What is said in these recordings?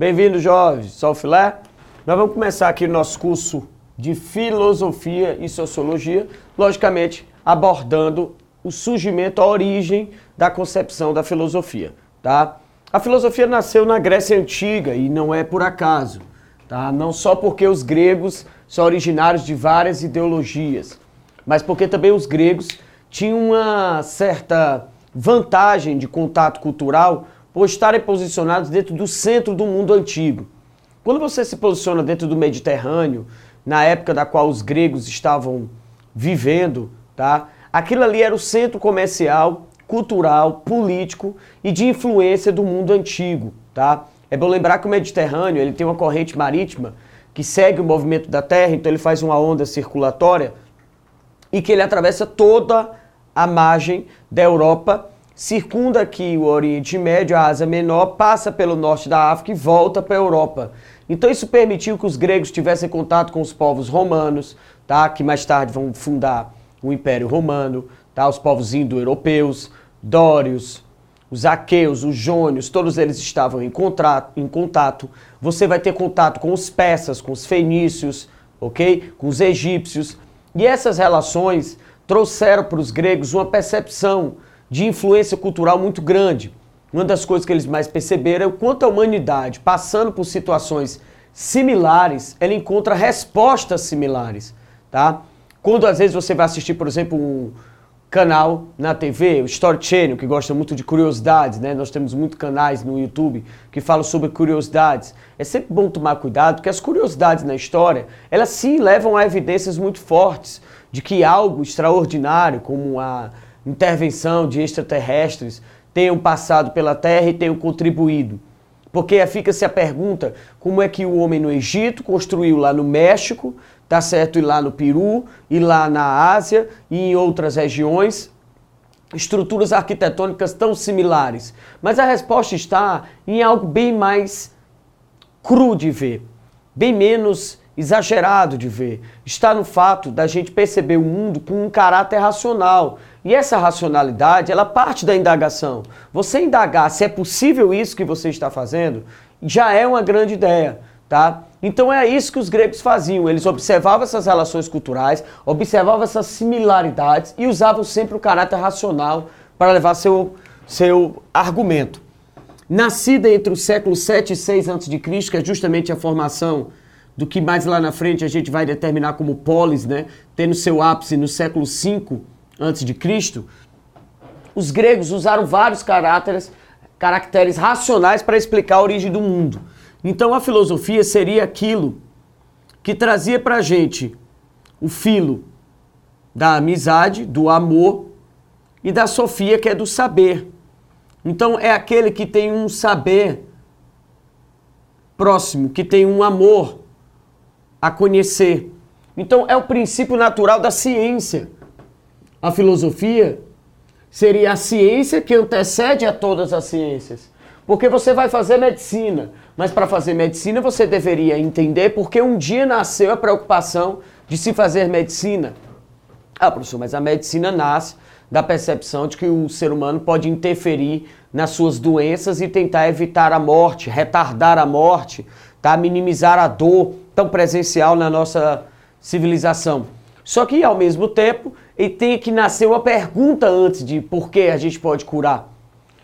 Bem-vindo, jovens. Sou o Filé. Nós vamos começar aqui o nosso curso de Filosofia e Sociologia, logicamente abordando o surgimento, a origem da concepção da filosofia, tá? A filosofia nasceu na Grécia Antiga e não é por acaso, tá? Não só porque os gregos são originários de várias ideologias, mas porque também os gregos tinham uma certa vantagem de contato cultural por estarem posicionados dentro do centro do mundo antigo. Quando você se posiciona dentro do Mediterrâneo, na época da qual os gregos estavam vivendo, tá? Aquilo ali era o centro comercial, cultural, político e de influência do mundo antigo, tá? É bom lembrar que o Mediterrâneo, ele tem uma corrente marítima que segue o movimento da Terra, então ele faz uma onda circulatória e que ele atravessa toda a margem da Europa, circunda aqui o Oriente Médio, a Ásia Menor, passa pelo norte da África e volta para a Europa. Então isso permitiu que os gregos tivessem contato com os povos romanos, tá? que mais tarde vão fundar o Império Romano, tá? os povos indo-europeus, dórios, os aqueus, os jônios, todos eles estavam em, contrato, em contato. Você vai ter contato com os persas, com os fenícios, ok? Com os egípcios. E essas relações trouxeram para os gregos uma percepção de influência cultural muito grande. Uma das coisas que eles mais perceberam é o quanto a humanidade, passando por situações similares, ela encontra respostas similares, tá? Quando às vezes você vai assistir, por exemplo, um canal na TV, o Story Channel, que gosta muito de curiosidades, né? Nós temos muitos canais no YouTube que falam sobre curiosidades. É sempre bom tomar cuidado, porque as curiosidades na história, elas sim levam a evidências muito fortes de que algo extraordinário, como a intervenção de extraterrestres, tenham passado pela Terra e tenham contribuído. Porque fica-se a pergunta, como é que o homem no Egito construiu lá no México, tá certo? E lá no Peru, e lá na Ásia e em outras regiões, estruturas arquitetônicas tão similares. Mas a resposta está em algo bem mais cru de ver, bem menos exagerado de ver. Está no fato da gente perceber o mundo com um caráter racional. E essa racionalidade, ela parte da indagação. Você indagar se é possível isso que você está fazendo, já é uma grande ideia, tá? Então é isso que os gregos faziam. Eles observavam essas relações culturais, observavam essas similaridades e usavam sempre o caráter racional para levar seu, seu argumento. Nascida entre os séculos 7 e 6 a.C., que é justamente a formação do que mais lá na frente a gente vai determinar como polis, né? tendo seu ápice no século 5 a.C., os gregos usaram vários caracteres, caracteres racionais para explicar a origem do mundo. Então a filosofia seria aquilo que trazia para a gente o filo da amizade, do amor e da sofia, que é do saber. Então é aquele que tem um saber próximo, que tem um amor a conhecer. Então é o princípio natural da ciência. A filosofia seria a ciência que antecede a todas as ciências. Porque você vai fazer medicina, mas para fazer medicina você deveria entender porque um dia nasceu a preocupação de se fazer medicina. Ah, professor, mas a medicina nasce da percepção de que o ser humano pode interferir nas suas doenças e tentar evitar a morte, retardar a morte, tá? minimizar a dor tão presencial na nossa civilização. Só que, ao mesmo tempo, ele tem que nascer uma pergunta antes de por que a gente pode curar.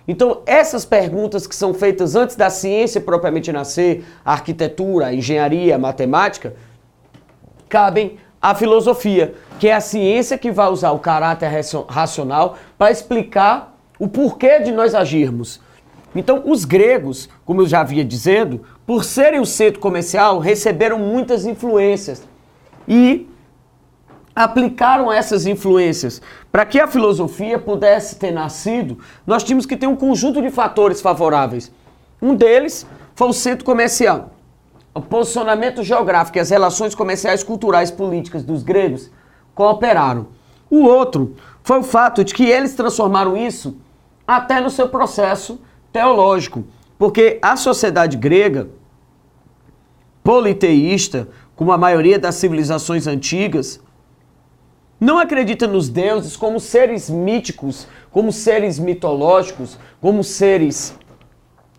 Então, essas perguntas que são feitas antes da ciência propriamente nascer, a arquitetura, a engenharia, a matemática, cabem à filosofia, que é a ciência que vai usar o caráter racional para explicar o porquê de nós agirmos. Então, os gregos, como eu já havia dizendo, por serem o centro comercial, receberam muitas influências e aplicaram essas influências. Para que a filosofia pudesse ter nascido, nós tínhamos que ter um conjunto de fatores favoráveis. Um deles foi o centro comercial. O posicionamento geográfico e as relações comerciais, culturais, políticas dos gregos cooperaram. O outro foi o fato de que eles transformaram isso até no seu processo teológico, porque a sociedade grega politeísta, como a maioria das civilizações antigas, não acredita nos deuses como seres míticos, como seres mitológicos, como seres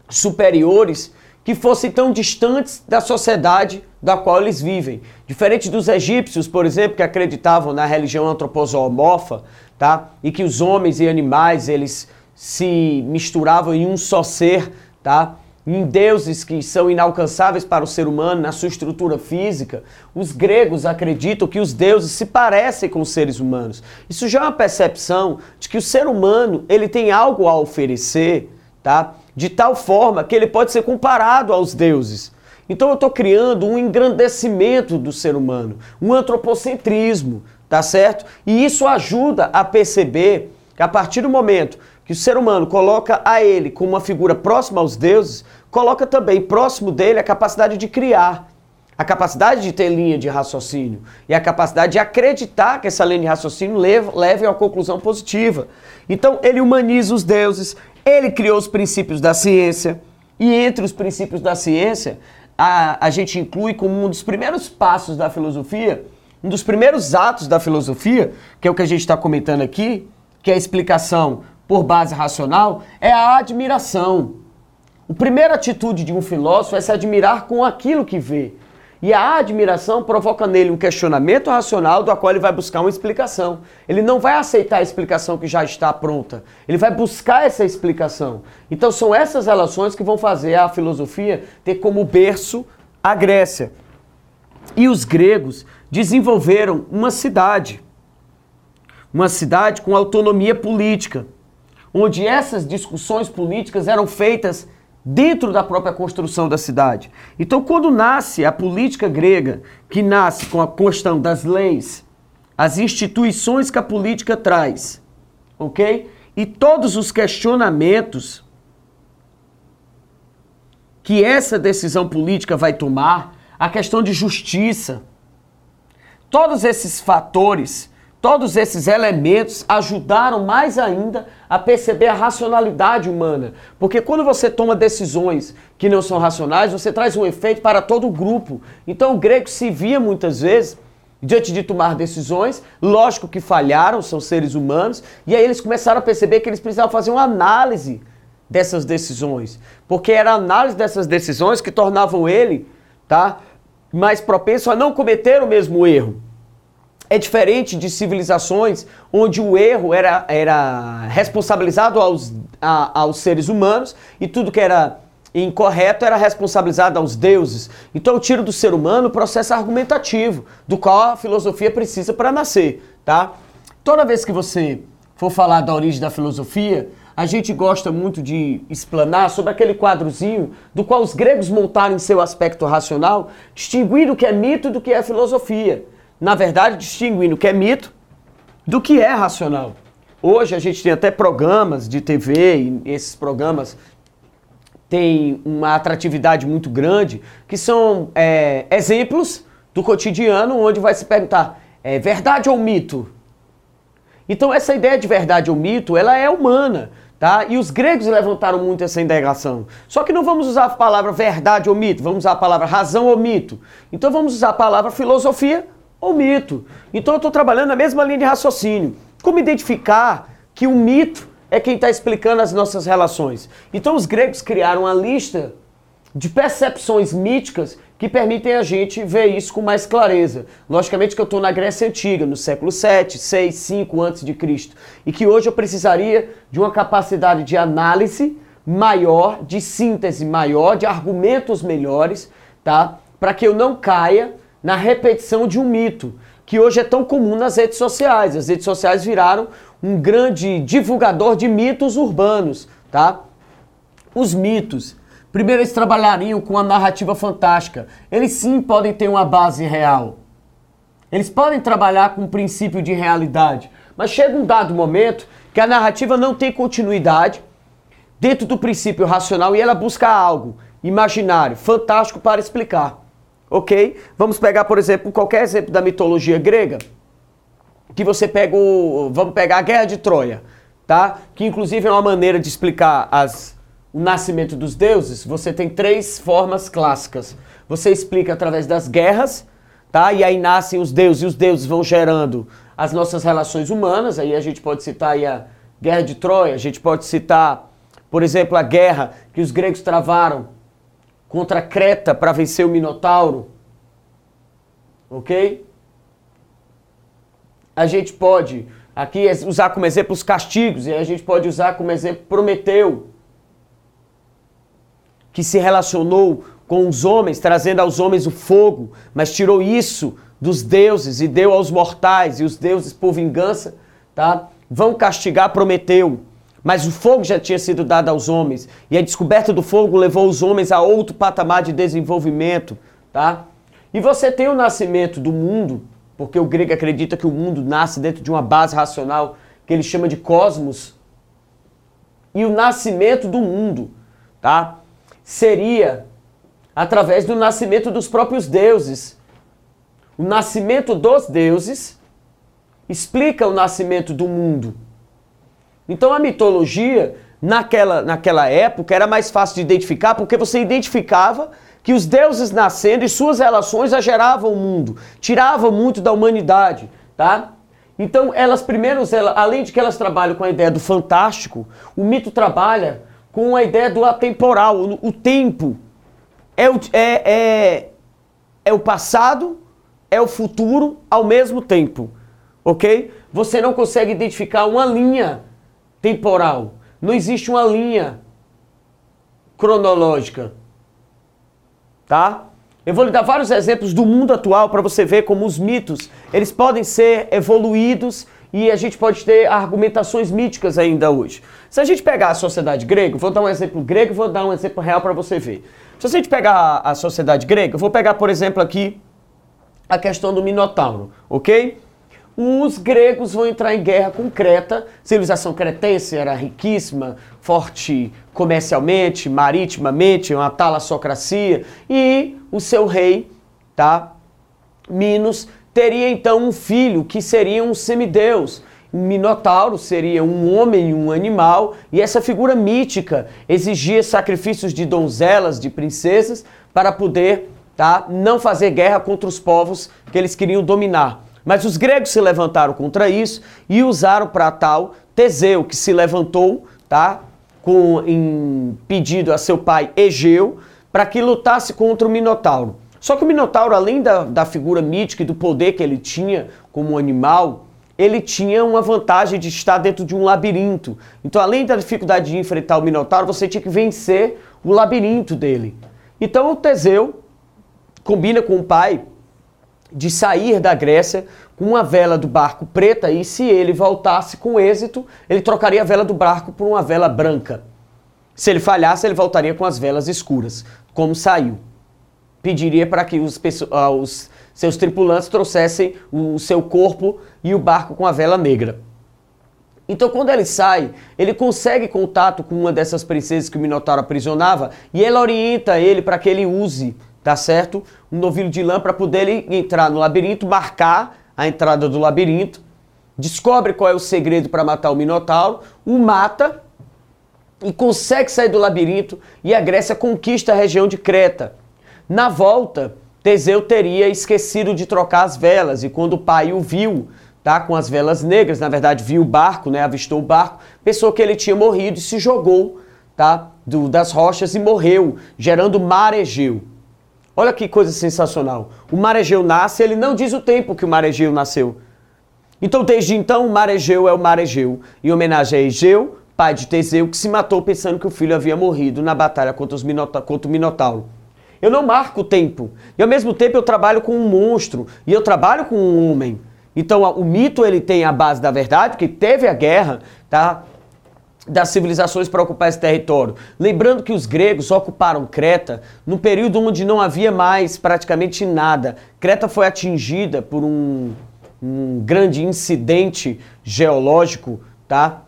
superiores que fossem tão distantes da sociedade da qual eles vivem. Diferente dos egípcios, por exemplo, que acreditavam na religião antropozoomorfa, tá? E que os homens e animais, eles se misturavam em um só ser, tá? em deuses que são inalcançáveis para o ser humano na sua estrutura física, os gregos acreditam que os deuses se parecem com os seres humanos. Isso já é uma percepção de que o ser humano ele tem algo a oferecer, tá? De tal forma que ele pode ser comparado aos deuses. Então eu estou criando um engrandecimento do ser humano, um antropocentrismo, tá certo? E isso ajuda a perceber que a partir do momento que o ser humano coloca a ele como uma figura próxima aos deuses, coloca também próximo dele a capacidade de criar, a capacidade de ter linha de raciocínio e a capacidade de acreditar que essa linha de raciocínio leve, leve a uma conclusão positiva. Então ele humaniza os deuses, ele criou os princípios da ciência e entre os princípios da ciência a, a gente inclui como um dos primeiros passos da filosofia, um dos primeiros atos da filosofia, que é o que a gente está comentando aqui, que é a explicação por base racional, é a admiração. A primeira atitude de um filósofo é se admirar com aquilo que vê. E a admiração provoca nele um questionamento racional do qual ele vai buscar uma explicação. Ele não vai aceitar a explicação que já está pronta. Ele vai buscar essa explicação. Então são essas relações que vão fazer a filosofia ter como berço a Grécia. E os gregos desenvolveram uma cidade. Uma cidade com autonomia política onde essas discussões políticas eram feitas dentro da própria construção da cidade. Então, quando nasce a política grega, que nasce com a questão das leis, as instituições que a política traz, ok? E todos os questionamentos que essa decisão política vai tomar, a questão de justiça, todos esses fatores Todos esses elementos ajudaram mais ainda a perceber a racionalidade humana. Porque quando você toma decisões que não são racionais, você traz um efeito para todo o grupo. Então o grego se via muitas vezes diante de tomar decisões, lógico que falharam, são seres humanos, e aí eles começaram a perceber que eles precisavam fazer uma análise dessas decisões, porque era a análise dessas decisões que tornavam ele, tá, mais propenso a não cometer o mesmo erro. É diferente de civilizações onde o erro era, era responsabilizado aos, a, aos seres humanos e tudo que era incorreto era responsabilizado aos deuses. Então eu tiro do ser humano o processo argumentativo, do qual a filosofia precisa para nascer, tá? Toda vez que você for falar da origem da filosofia, a gente gosta muito de explanar sobre aquele quadrozinho do qual os gregos montaram em seu aspecto racional, distinguindo o que é mito do que é filosofia na verdade, distinguindo o que é mito do que é racional. Hoje a gente tem até programas de TV e esses programas têm uma atratividade muito grande, que são é, exemplos do cotidiano onde vai se perguntar, é verdade ou mito? Então essa ideia de verdade ou mito, ela é humana, tá? E os gregos levantaram muito essa indagação. Só que não vamos usar a palavra verdade ou mito, vamos usar a palavra razão ou mito. Então vamos usar a palavra filosofia ou mito. Então eu estou trabalhando na mesma linha de raciocínio. Como identificar que o mito é quem está explicando as nossas relações? Então os gregos criaram uma lista de percepções míticas que permitem a gente ver isso com mais clareza. Logicamente que eu estou na Grécia Antiga, no século 7, 6, 5 antes de Cristo, e que hoje eu precisaria de uma capacidade de análise maior, de síntese maior, de argumentos melhores, tá? Para que eu não caia na repetição de um mito, que hoje é tão comum nas redes sociais. As redes sociais viraram um grande divulgador de mitos urbanos, tá? Os mitos. Primeiro, eles trabalhariam com a narrativa fantástica. Eles sim podem ter uma base real. Eles podem trabalhar com um princípio de realidade. Mas chega um dado momento que a narrativa não tem continuidade dentro do princípio racional e ela busca algo imaginário, fantástico para explicar. Ok? Vamos pegar, por exemplo, qualquer exemplo da mitologia grega. Que você pega o. Vamos pegar a Guerra de Troia, tá? Que inclusive é uma maneira de explicar as, o nascimento dos deuses. Você tem três formas clássicas. Você explica através das guerras, tá? E aí nascem os deuses, e os deuses vão gerando as nossas relações humanas. Aí a gente pode citar a Guerra de Troia, a gente pode citar, por exemplo, a guerra que os gregos travaram contra Creta para vencer o Minotauro. Ok? A gente pode aqui usar como exemplo os castigos e a gente pode usar como exemplo Prometeu, que se relacionou com os homens, trazendo aos homens o fogo, mas tirou isso dos deuses e deu aos mortais, e os deuses, por vingança, tá? vão castigar Prometeu. Mas o fogo já tinha sido dado aos homens, e a descoberta do fogo levou os homens a outro patamar de desenvolvimento, tá? E você tem o nascimento do mundo, porque o grego acredita que o mundo nasce dentro de uma base racional que ele chama de cosmos. E o nascimento do mundo, tá? Seria através do nascimento dos próprios deuses. O nascimento dos deuses explica o nascimento do mundo. Então a mitologia, naquela, naquela época, era mais fácil de identificar porque você identificava que os deuses nascendo e suas relações geravam o mundo, tiravam muito da humanidade, tá? Então, elas primeiro, além de que elas trabalham com a ideia do fantástico, o mito trabalha com a ideia do atemporal, o, o tempo. É o, é, é, é o passado, é o futuro ao mesmo tempo, ok? Você não consegue identificar uma linha temporal. Não existe uma linha cronológica. Tá? Eu vou lhe dar vários exemplos do mundo atual para você ver como os mitos, eles podem ser evoluídos e a gente pode ter argumentações míticas ainda hoje. Se a gente pegar a sociedade grega, vou dar um exemplo grego, vou dar um exemplo real para você ver. Se a gente pegar a sociedade grega, eu vou pegar, por exemplo, aqui a questão do Minotauro, ok? Os gregos vão entrar em guerra com Creta. Civilização cretense era riquíssima, forte comercialmente, maritimamente, uma talassocracia. E o seu rei, tá? Minos, teria então um filho que seria um semideus. Minotauro seria um homem e um animal, e essa figura mítica exigia sacrifícios de donzelas, de princesas, para poder tá, não fazer guerra contra os povos que eles queriam dominar. Mas os gregos se levantaram contra isso e usaram para tal Teseu, que se levantou, tá? Com, em pedido a seu pai Egeu, para que lutasse contra o Minotauro. Só que o Minotauro, além da, da figura mítica e do poder que ele tinha como animal, ele tinha uma vantagem de estar dentro de um labirinto. Então, além da dificuldade de enfrentar o Minotauro, você tinha que vencer o labirinto dele. Então, o Teseu combina com o pai de sair da Grécia com uma vela do barco preta e se ele voltasse com êxito, ele trocaria a vela do barco por uma vela branca. Se ele falhasse, ele voltaria com as velas escuras, como saiu. Pediria para que os, uh, os seus tripulantes trouxessem o seu corpo e o barco com a vela negra. Então, quando ele sai, ele consegue contato com uma dessas princesas que o Minotauro aprisionava e ela orienta ele para que ele use tá certo? Um novilho de lã para poder ele entrar no labirinto, marcar a entrada do labirinto, descobre qual é o segredo para matar o Minotauro, o mata e consegue sair do labirinto e a Grécia conquista a região de Creta. Na volta, Teseu teria esquecido de trocar as velas e quando o pai o viu, tá, com as velas negras, na verdade viu o barco, né, avistou o barco, pensou que ele tinha morrido e se jogou, tá, do, das rochas e morreu, gerando mar Egeu. Olha que coisa sensacional. O mar Egeu nasce, ele não diz o tempo que o mar Egeu nasceu. Então, desde então, o mar Egeu é o mar Egeu, em homenagem a Egeu, pai de Teseu, que se matou pensando que o filho havia morrido na batalha contra, os Minota contra o Minotauro. Eu não marco o tempo. E ao mesmo tempo eu trabalho com um monstro. E eu trabalho com um homem. Então o mito ele tem a base da verdade, que teve a guerra, tá? Das civilizações para ocupar esse território. Lembrando que os gregos ocuparam Creta no período onde não havia mais praticamente nada. Creta foi atingida por um, um grande incidente geológico, tá?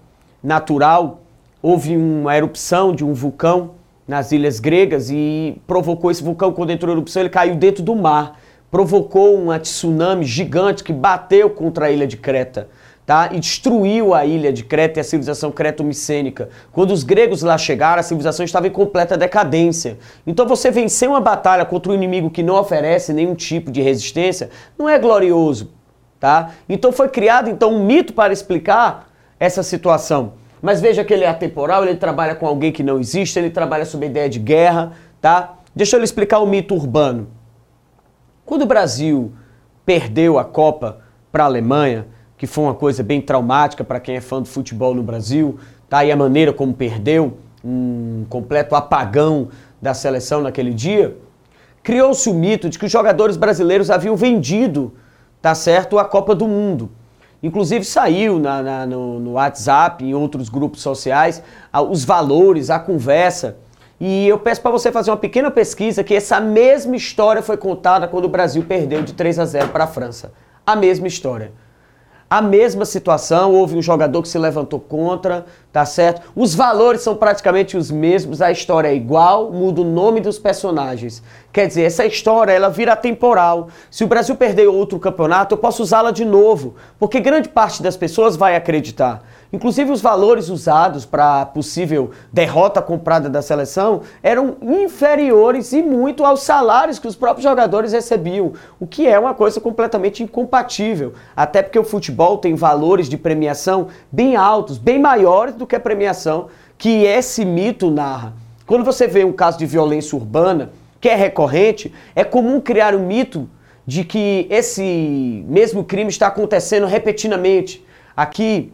Natural. Houve uma erupção de um vulcão nas ilhas gregas e provocou esse vulcão quando entrou em erupção, ele caiu dentro do mar, provocou um tsunami gigante que bateu contra a ilha de Creta tá? e destruiu a ilha de Creta e a civilização creto-micênica. Quando os gregos lá chegaram, a civilização estava em completa decadência. Então você vencer uma batalha contra um inimigo que não oferece nenhum tipo de resistência não é glorioso. Tá? Então foi criado então um mito para explicar essa situação. Mas veja que ele é atemporal, ele trabalha com alguém que não existe, ele trabalha sob a ideia de guerra, tá? Deixa eu lhe explicar o mito urbano. Quando o Brasil perdeu a Copa para a Alemanha, que foi uma coisa bem traumática para quem é fã do futebol no Brasil, tá? E a maneira como perdeu, um completo apagão da seleção naquele dia, criou-se o mito de que os jogadores brasileiros haviam vendido, tá certo, a Copa do Mundo. Inclusive saiu na, na, no, no, WhatsApp, em outros grupos sociais, os valores, a conversa. E eu peço para você fazer uma pequena pesquisa que essa mesma história foi contada quando o Brasil perdeu de 3 a 0 para a França. A mesma história. A mesma situação, houve um jogador que se levantou contra, tá certo? Os valores são praticamente os mesmos, a história é igual, muda o nome dos personagens. Quer dizer, essa história ela vira temporal. Se o Brasil perder outro campeonato, eu posso usá-la de novo, porque grande parte das pessoas vai acreditar. Inclusive os valores usados para possível derrota comprada da seleção eram inferiores e muito aos salários que os próprios jogadores recebiam, o que é uma coisa completamente incompatível, até porque o futebol tem valores de premiação bem altos, bem maiores do que a premiação que esse mito narra. Quando você vê um caso de violência urbana, que é recorrente, é comum criar um mito de que esse mesmo crime está acontecendo repetidamente. Aqui,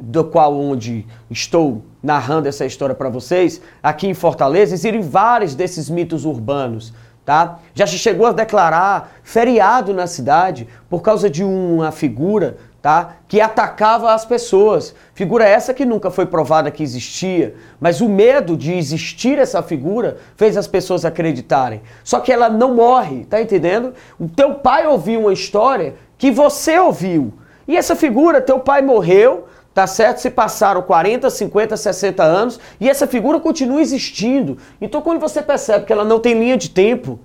do qual onde estou narrando essa história para vocês, aqui em Fortaleza, existem vários desses mitos urbanos, tá? Já se chegou a declarar feriado na cidade por causa de uma figura, tá? Que atacava as pessoas. Figura essa que nunca foi provada que existia, mas o medo de existir essa figura fez as pessoas acreditarem. Só que ela não morre, tá entendendo? O teu pai ouviu uma história que você ouviu. E essa figura, teu pai morreu, Tá certo? Se passaram 40, 50, 60 anos e essa figura continua existindo. Então, quando você percebe que ela não tem linha de tempo,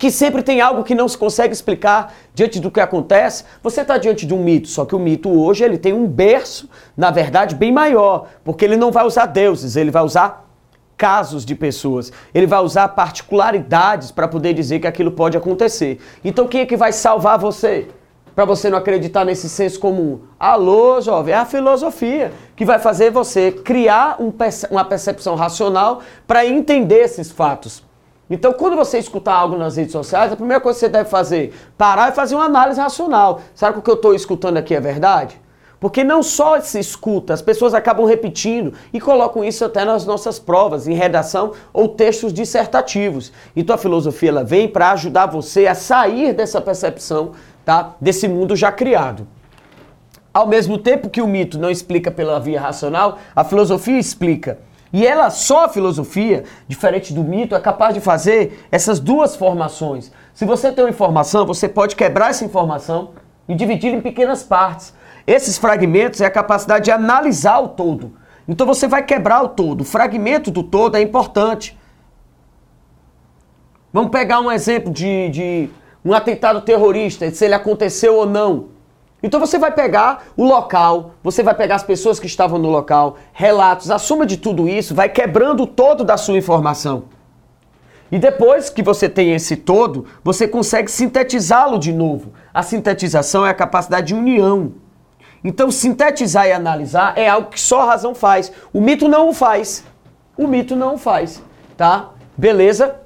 que sempre tem algo que não se consegue explicar diante do que acontece, você está diante de um mito. Só que o mito hoje ele tem um berço, na verdade, bem maior, porque ele não vai usar deuses, ele vai usar casos de pessoas. Ele vai usar particularidades para poder dizer que aquilo pode acontecer. Então, quem é que vai salvar você? para você não acreditar nesse senso comum. Alô, jovem, é a filosofia que vai fazer você criar um, uma percepção racional para entender esses fatos. Então, quando você escutar algo nas redes sociais, a primeira coisa que você deve fazer, parar e fazer uma análise racional. Será que o que eu estou escutando aqui é verdade? Porque não só se escuta, as pessoas acabam repetindo e colocam isso até nas nossas provas, em redação ou textos dissertativos. Então a filosofia ela vem para ajudar você a sair dessa percepção tá? desse mundo já criado. Ao mesmo tempo que o mito não explica pela via racional, a filosofia explica. E ela, só a filosofia, diferente do mito, é capaz de fazer essas duas formações. Se você tem uma informação, você pode quebrar essa informação e dividir em pequenas partes. Esses fragmentos é a capacidade de analisar o todo. Então você vai quebrar o todo. O fragmento do todo é importante. Vamos pegar um exemplo de, de um atentado terrorista, se ele aconteceu ou não. Então você vai pegar o local, você vai pegar as pessoas que estavam no local, relatos, a soma de tudo isso vai quebrando o todo da sua informação. E depois que você tem esse todo, você consegue sintetizá-lo de novo. A sintetização é a capacidade de união. Então, sintetizar e analisar é algo que só a razão faz. O mito não o faz. O mito não o faz, tá? Beleza?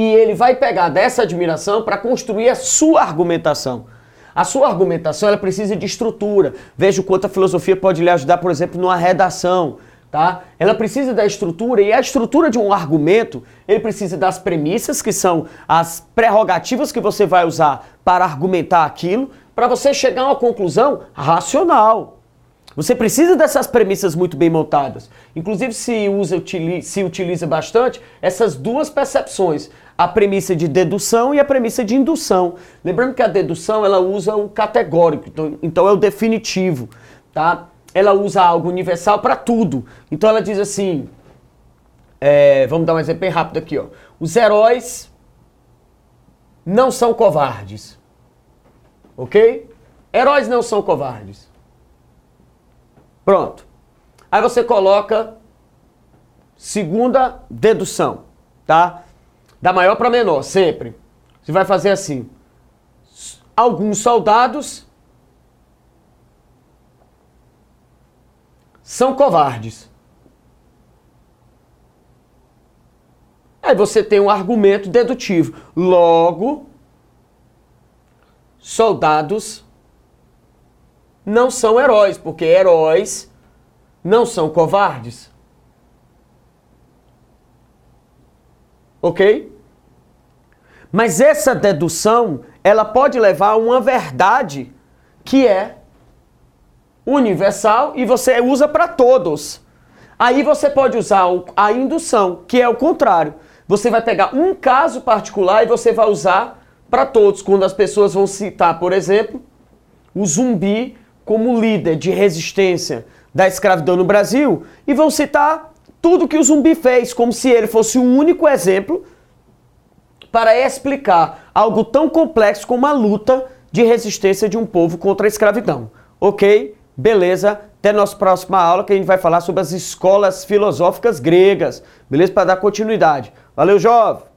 e ele vai pegar dessa admiração para construir a sua argumentação. A sua argumentação ela precisa de estrutura. Veja o quanto a filosofia pode lhe ajudar, por exemplo, numa redação. Tá? Ela precisa da estrutura e a estrutura de um argumento, ele precisa das premissas, que são as prerrogativas que você vai usar para argumentar aquilo, para você chegar a uma conclusão racional. Você precisa dessas premissas muito bem montadas. Inclusive, se usa, se utiliza bastante essas duas percepções, a premissa de dedução e a premissa de indução. Lembrando que a dedução ela usa o categórico, então, então é o definitivo, tá? Ela usa algo universal para tudo. Então ela diz assim, é, vamos dar um exemplo bem rápido aqui, ó. Os heróis não são covardes, ok? Heróis não são covardes. Pronto. Aí você coloca segunda dedução, tá? Da maior para menor, sempre. Você vai fazer assim. Alguns soldados são covardes. Aí você tem um argumento dedutivo. Logo, soldados não são heróis, porque heróis não são covardes. Ok? Mas essa dedução, ela pode levar a uma verdade que é universal e você usa para todos. Aí você pode usar a indução, que é o contrário. Você vai pegar um caso particular e você vai usar para todos, quando as pessoas vão citar, por exemplo, o zumbi como líder de resistência da escravidão no Brasil e vão citar tudo que o zumbi fez, como se ele fosse o único exemplo para explicar algo tão complexo como a luta de resistência de um povo contra a escravidão. Ok? Beleza? Até nossa próxima aula que a gente vai falar sobre as escolas filosóficas gregas. Beleza? Para dar continuidade. Valeu, jovem!